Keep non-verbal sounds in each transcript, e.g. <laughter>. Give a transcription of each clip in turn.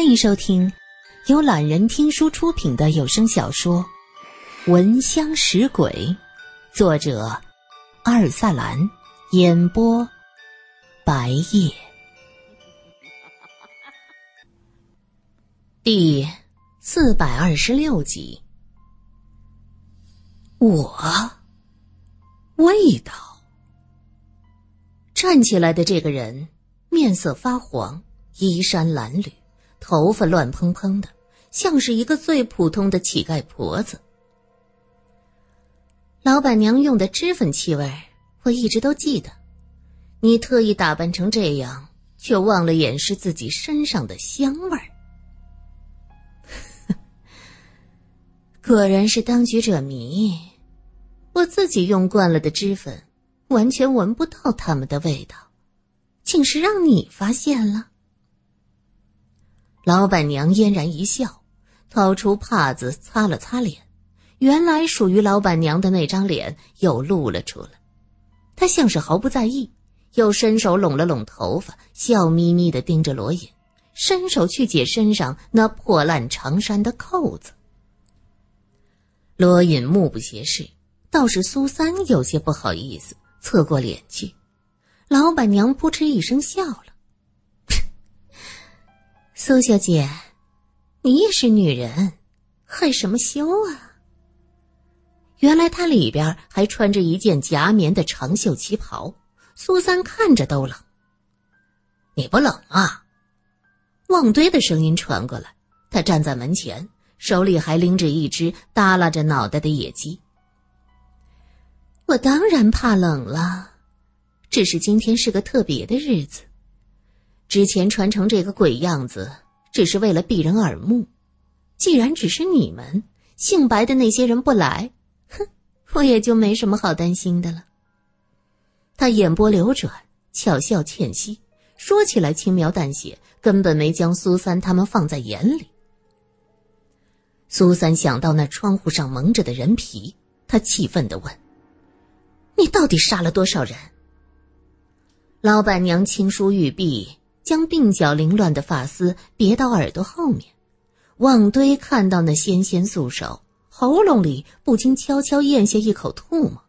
欢迎收听由懒人听书出品的有声小说《闻香识鬼》，作者阿尔萨兰，演播白夜。第四百二十六集，我味道。站起来的这个人面色发黄，衣衫褴褛。头发乱蓬蓬的，像是一个最普通的乞丐婆子。老板娘用的脂粉气味，我一直都记得。你特意打扮成这样，却忘了掩饰自己身上的香味儿。<laughs> 果然是当局者迷，我自己用惯了的脂粉，完全闻不到他们的味道，竟是让你发现了。老板娘嫣然一笑，掏出帕子擦了擦脸。原来属于老板娘的那张脸又露了出来。她像是毫不在意，又伸手拢了拢头发，笑眯眯的盯着罗隐，伸手去解身上那破烂长衫的扣子。罗隐目不斜视，倒是苏三有些不好意思，侧过脸去。老板娘扑哧一声笑了。苏小姐，你也是女人，害什么羞啊？原来她里边还穿着一件夹棉的长袖旗袍，苏三看着都冷。你不冷啊？旺堆的声音传过来，他站在门前，手里还拎着一只耷拉着脑袋的野鸡。我当然怕冷了，只是今天是个特别的日子。之前穿成这个鬼样子，只是为了避人耳目。既然只是你们姓白的那些人不来，哼，我也就没什么好担心的了。他眼波流转，巧笑倩兮，说起来轻描淡写，根本没将苏三他们放在眼里。苏三想到那窗户上蒙着的人皮，他气愤地问：“你到底杀了多少人？”老板娘轻舒玉臂。将鬓角凌乱的发丝别到耳朵后面，旺堆看到那纤纤素手，喉咙里不禁悄悄咽下一口唾沫，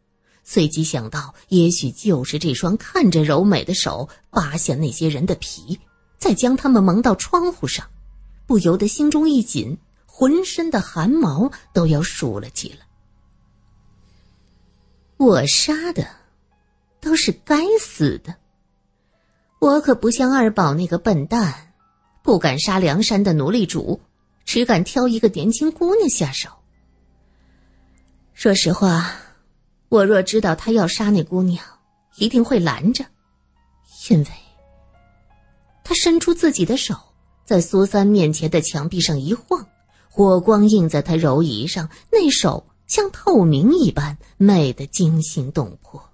随即想到，也许就是这双看着柔美的手扒下那些人的皮，再将他们蒙到窗户上，不由得心中一紧，浑身的汗毛都要竖了起来。我杀的，都是该死的。我可不像二宝那个笨蛋，不敢杀梁山的奴隶主，只敢挑一个年轻姑娘下手。说实话，我若知道他要杀那姑娘，一定会拦着，因为他伸出自己的手，在苏三面前的墙壁上一晃，火光映在他柔仪上，那手像透明一般，美得惊心动魄。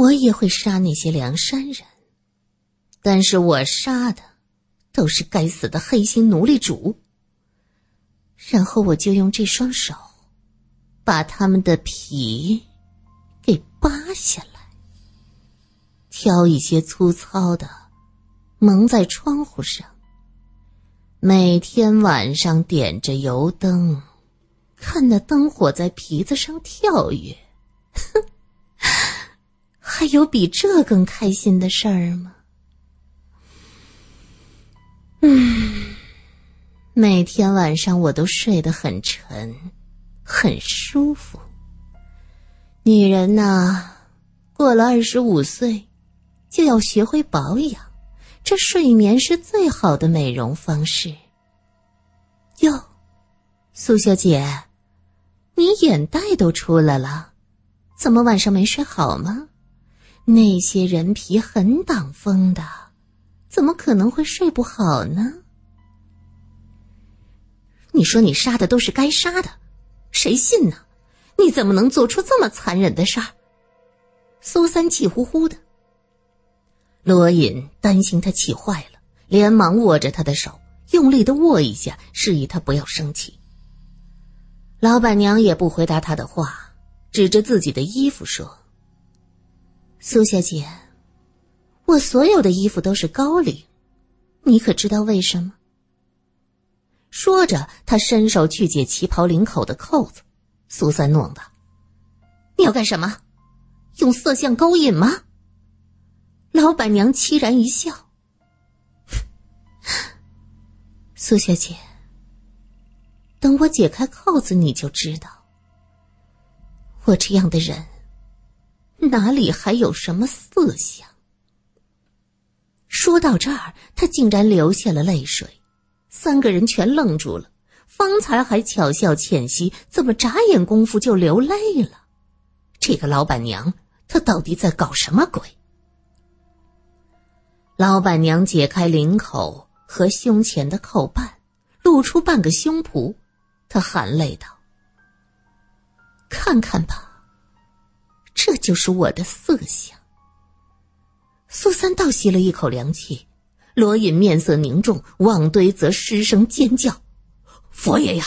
我也会杀那些梁山人，但是我杀的都是该死的黑心奴隶主。然后我就用这双手，把他们的皮给扒下来，挑一些粗糙的，蒙在窗户上。每天晚上点着油灯，看那灯火在皮子上跳跃，哼。<laughs> 还有比这更开心的事儿吗？嗯，每天晚上我都睡得很沉，很舒服。女人呐，过了二十五岁，就要学会保养，这睡眠是最好的美容方式。哟，苏小姐，你眼袋都出来了，怎么晚上没睡好吗？那些人皮很挡风的，怎么可能会睡不好呢？你说你杀的都是该杀的，谁信呢？你怎么能做出这么残忍的事儿？苏三气呼呼的。罗隐担心他气坏了，连忙握着他的手，用力的握一下，示意他不要生气。老板娘也不回答他的话，指着自己的衣服说。苏小姐，我所有的衣服都是高领，你可知道为什么？说着，他伸手去解旗袍领口的扣子。苏三弄道：“你要干什么？用色相勾引吗？”老板娘凄然一笑：“ <laughs> 苏小姐，等我解开扣子，你就知道，我这样的人哪里还有什么色相。”说到这儿，他竟然流下了泪水。三个人全愣住了，方才还巧笑倩兮，怎么眨眼功夫就流泪了？这个老板娘，她到底在搞什么鬼？老板娘解开领口和胸前的扣半，露出半个胸脯，她含泪道：“看看吧，这就是我的色相。”苏三倒吸了一口凉气。罗隐面色凝重，旺堆则失声尖叫：“佛爷呀！”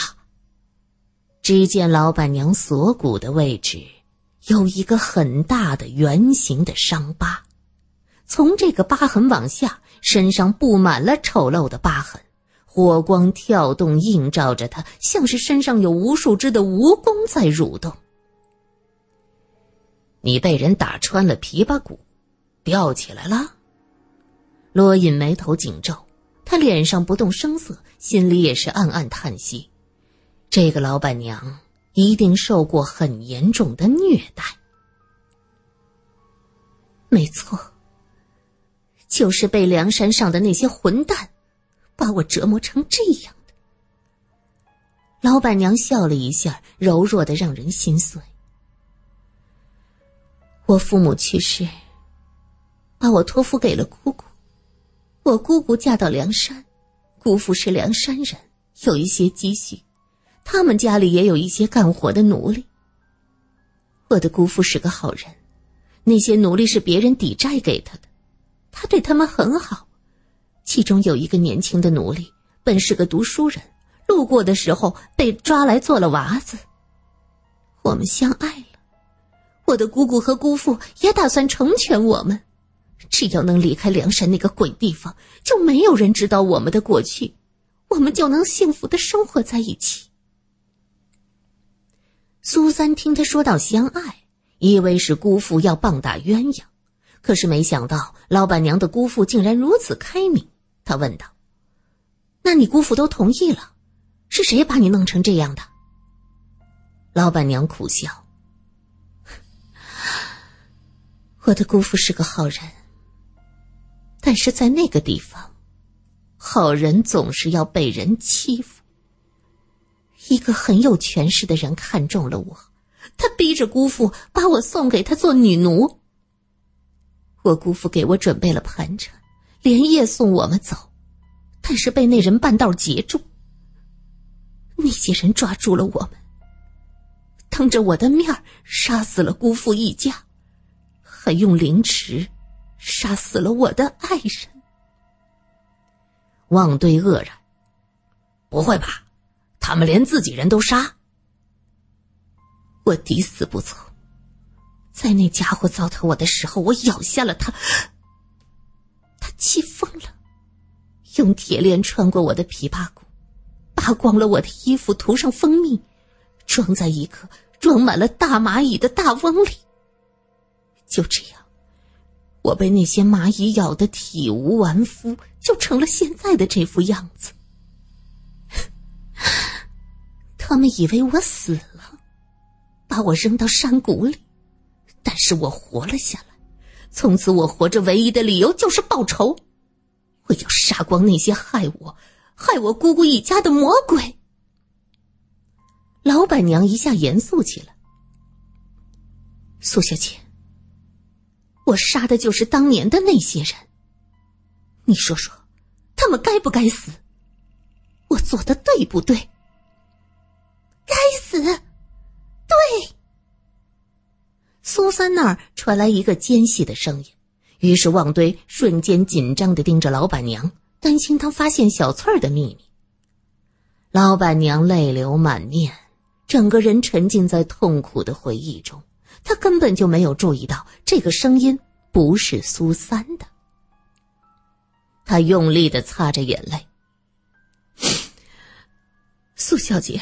只见老板娘锁骨的位置有一个很大的圆形的伤疤，从这个疤痕往下，身上布满了丑陋的疤痕，火光跳动，映照着她，像是身上有无数只的蜈蚣在蠕动。你被人打穿了琵琶骨，吊起来了。罗隐眉头紧皱，他脸上不动声色，心里也是暗暗叹息：这个老板娘一定受过很严重的虐待。没错，就是被梁山上的那些混蛋把我折磨成这样的。老板娘笑了一下，柔弱的让人心碎。我父母去世，把我托付给了姑姑。我姑姑嫁到梁山，姑父是梁山人，有一些积蓄，他们家里也有一些干活的奴隶。我的姑父是个好人，那些奴隶是别人抵债给他的，他对他们很好。其中有一个年轻的奴隶，本是个读书人，路过的时候被抓来做了娃子。我们相爱了，我的姑姑和姑父也打算成全我们。只要能离开梁山那个鬼地方，就没有人知道我们的过去，我们就能幸福的生活在一起。苏三听他说到相爱，以为是姑父要棒打鸳鸯，可是没想到老板娘的姑父竟然如此开明。他问道：“那你姑父都同意了，是谁把你弄成这样的？”老板娘苦笑：“我的姑父是个好人。”但是在那个地方，好人总是要被人欺负。一个很有权势的人看中了我，他逼着姑父把我送给他做女奴。我姑父给我准备了盘缠，连夜送我们走，但是被那人半道截住。那些人抓住了我们，当着我的面杀死了姑父一家，还用凌迟。杀死了我的爱人，旺堆愕然。不会吧？他们连自己人都杀？我抵死不从。在那家伙糟蹋我的时候，我咬下了他。他气疯了，用铁链穿过我的琵琶骨，扒光了我的衣服，涂上蜂蜜，装在一个装满了大蚂蚁的大瓮里。就这样。我被那些蚂蚁咬得体无完肤，就成了现在的这副样子。他们以为我死了，把我扔到山谷里，但是我活了下来。从此，我活着唯一的理由就是报仇，我要杀光那些害我、害我姑姑一家的魔鬼。老板娘一下严肃起来，苏小姐。我杀的就是当年的那些人。你说说，他们该不该死？我做的对不对？该死！对。苏三那儿传来一个尖细的声音，于是旺堆瞬间紧张的盯着老板娘，担心她发现小翠儿的秘密。老板娘泪流满面，整个人沉浸在痛苦的回忆中。他根本就没有注意到这个声音不是苏三的。他用力的擦着眼泪。苏小姐，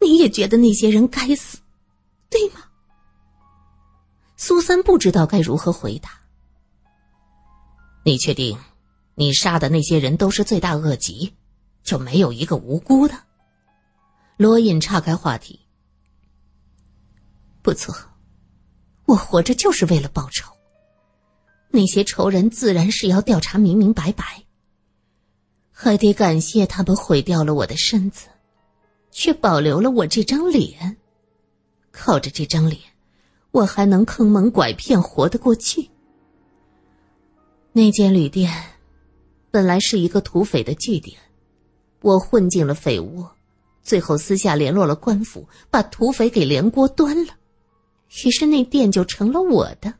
你也觉得那些人该死，对吗？苏三不知道该如何回答。你确定，你杀的那些人都是罪大恶极，就没有一个无辜的？罗隐岔开话题。不错，我活着就是为了报仇。那些仇人自然是要调查明明白白。还得感谢他们毁掉了我的身子，却保留了我这张脸。靠着这张脸，我还能坑蒙拐骗活得过去。那间旅店本来是一个土匪的据点，我混进了匪窝，最后私下联络了官府，把土匪给连锅端了，于是那店就成了我的。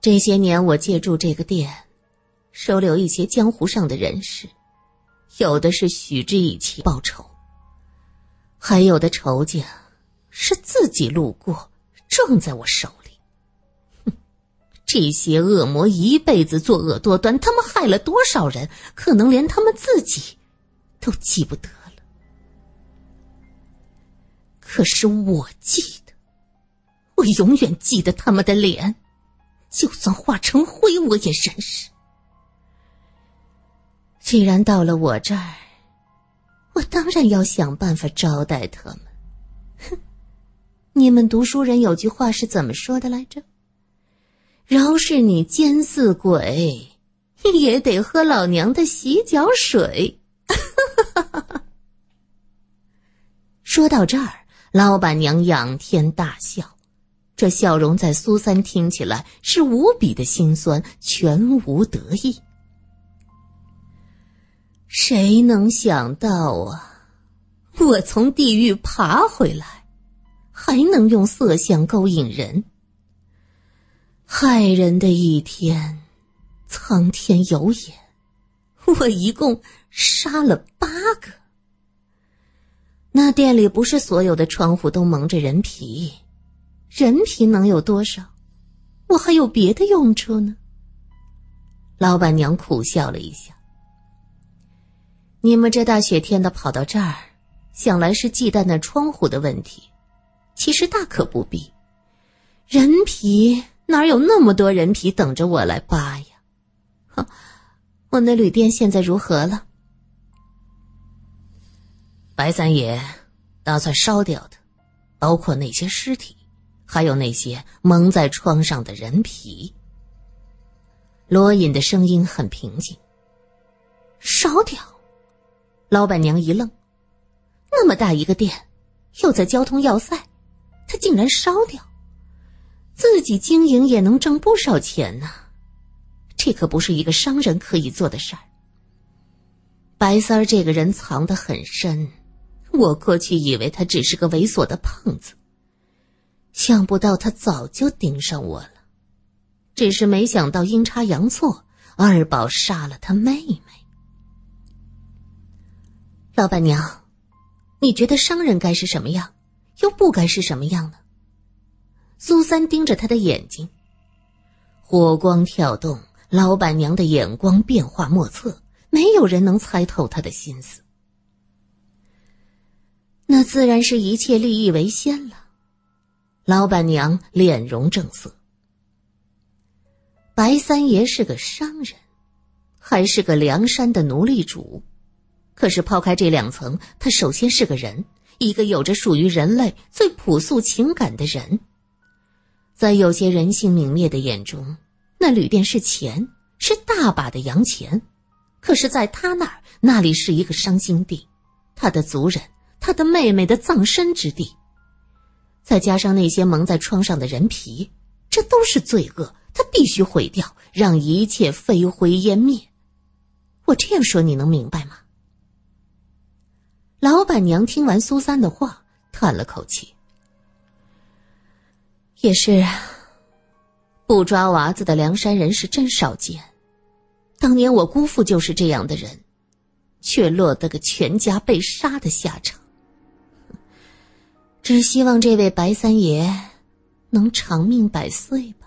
这些年，我借助这个店。收留一些江湖上的人士，有的是许之以情报仇，还有的仇家是自己路过撞在我手里。哼，<laughs> 这些恶魔一辈子作恶多端，他们害了多少人，可能连他们自己都记不得。可是我记得，我永远记得他们的脸，就算化成灰，我也认识。既然到了我这儿，我当然要想办法招待他们。哼，你们读书人有句话是怎么说的来着？饶是你奸似鬼，也得喝老娘的洗脚水。<laughs> 说到这儿，老板娘仰天大笑，这笑容在苏三听起来是无比的心酸，全无得意。谁能想到啊！我从地狱爬回来，还能用色相勾引人，害人的一天，苍天有眼，我一共杀了八个。那店里不是所有的窗户都蒙着人皮，人皮能有多少？我还有别的用处呢。老板娘苦笑了一下。你们这大雪天的跑到这儿，想来是忌惮那窗户的问题，其实大可不必。人皮哪有那么多人皮等着我来扒呀？哼，<laughs> 我那旅店现在如何了？白三爷打算烧掉的，包括那些尸体，还有那些蒙在窗上的人皮。罗隐的声音很平静。烧掉。老板娘一愣，那么大一个店，又在交通要塞，他竟然烧掉，自己经营也能挣不少钱呢。这可不是一个商人可以做的事儿。白三儿这个人藏得很深，我过去以为他只是个猥琐的胖子，想不到他早就盯上我了，只是没想到阴差阳错，二宝杀了他妹妹。老板娘，你觉得商人该是什么样，又不该是什么样呢？苏三盯着他的眼睛，火光跳动，老板娘的眼光变化莫测，没有人能猜透他的心思。那自然是一切利益为先了。老板娘脸容正色。白三爷是个商人，还是个梁山的奴隶主。可是抛开这两层，他首先是个人，一个有着属于人类最朴素情感的人。在有些人性泯灭的眼中，那旅店是钱，是大把的洋钱；可是，在他那儿，那里是一个伤心地，他的族人，他的妹妹的葬身之地。再加上那些蒙在窗上的人皮，这都是罪恶，他必须毁掉，让一切飞灰烟灭。我这样说，你能明白吗？老板娘听完苏三的话，叹了口气：“也是啊，不抓娃子的梁山人是真少见。当年我姑父就是这样的人，却落得个全家被杀的下场。只希望这位白三爷能长命百岁吧。”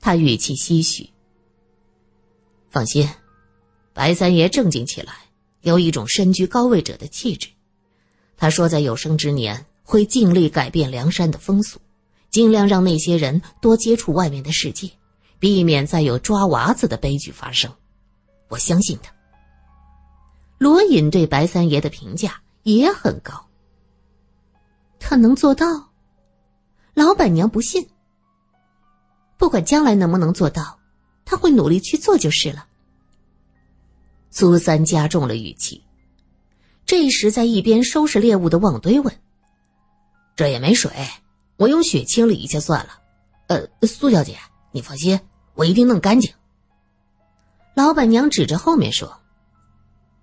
他语气唏嘘，放心，白三爷正经起来，有一种身居高位者的气质。他说，在有生之年会尽力改变梁山的风俗，尽量让那些人多接触外面的世界，避免再有抓娃子的悲剧发生。我相信他。罗隐对白三爷的评价也很高。他能做到？老板娘不信。不管将来能不能做到，他会努力去做就是了。苏三加重了语气。这时，在一边收拾猎物的旺堆问：“这也没水，我用血清理一下算了。”呃，苏小姐，你放心，我一定弄干净。老板娘指着后面说。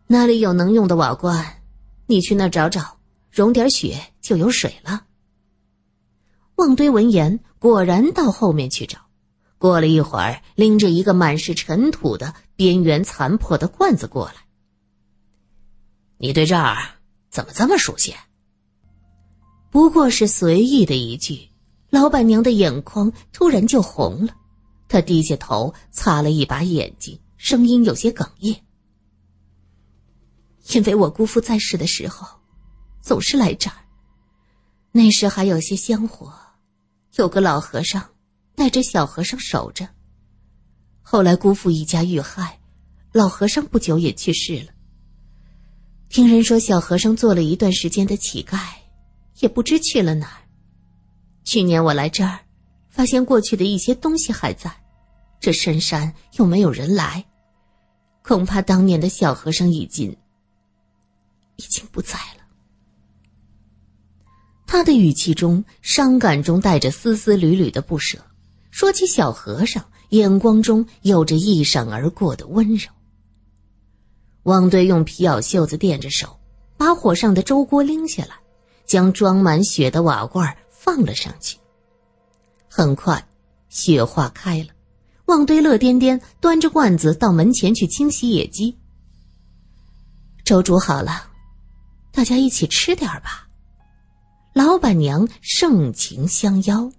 那里有能用的瓦罐，你去那儿找找，融点血就有水了。旺堆闻言，果然到后面去找。过了一会儿，拎着一个满是尘土的边缘残破的罐子过来。你对这儿怎么这么熟悉？不过是随意的一句，老板娘的眼眶突然就红了，她低下头擦了一把眼睛，声音有些哽咽。因为我姑父在世的时候，总是来这儿。那时还有些香火，有个老和尚带着小和尚守着。后来姑父一家遇害，老和尚不久也去世了。听人说，小和尚做了一段时间的乞丐，也不知去了哪儿。去年我来这儿，发现过去的一些东西还在，这深山又没有人来，恐怕当年的小和尚已经……已经不在了。他的语气中伤感中带着丝丝缕缕的不舍，说起小和尚，眼光中有着一闪而过的温柔。汪堆用皮袄袖子垫着手，把火上的粥锅拎下来，将装满血的瓦罐放了上去。很快，雪化开了。旺堆乐颠颠端着罐子到门前去清洗野鸡。粥煮好了。大家一起吃点吧。老板娘盛情相邀。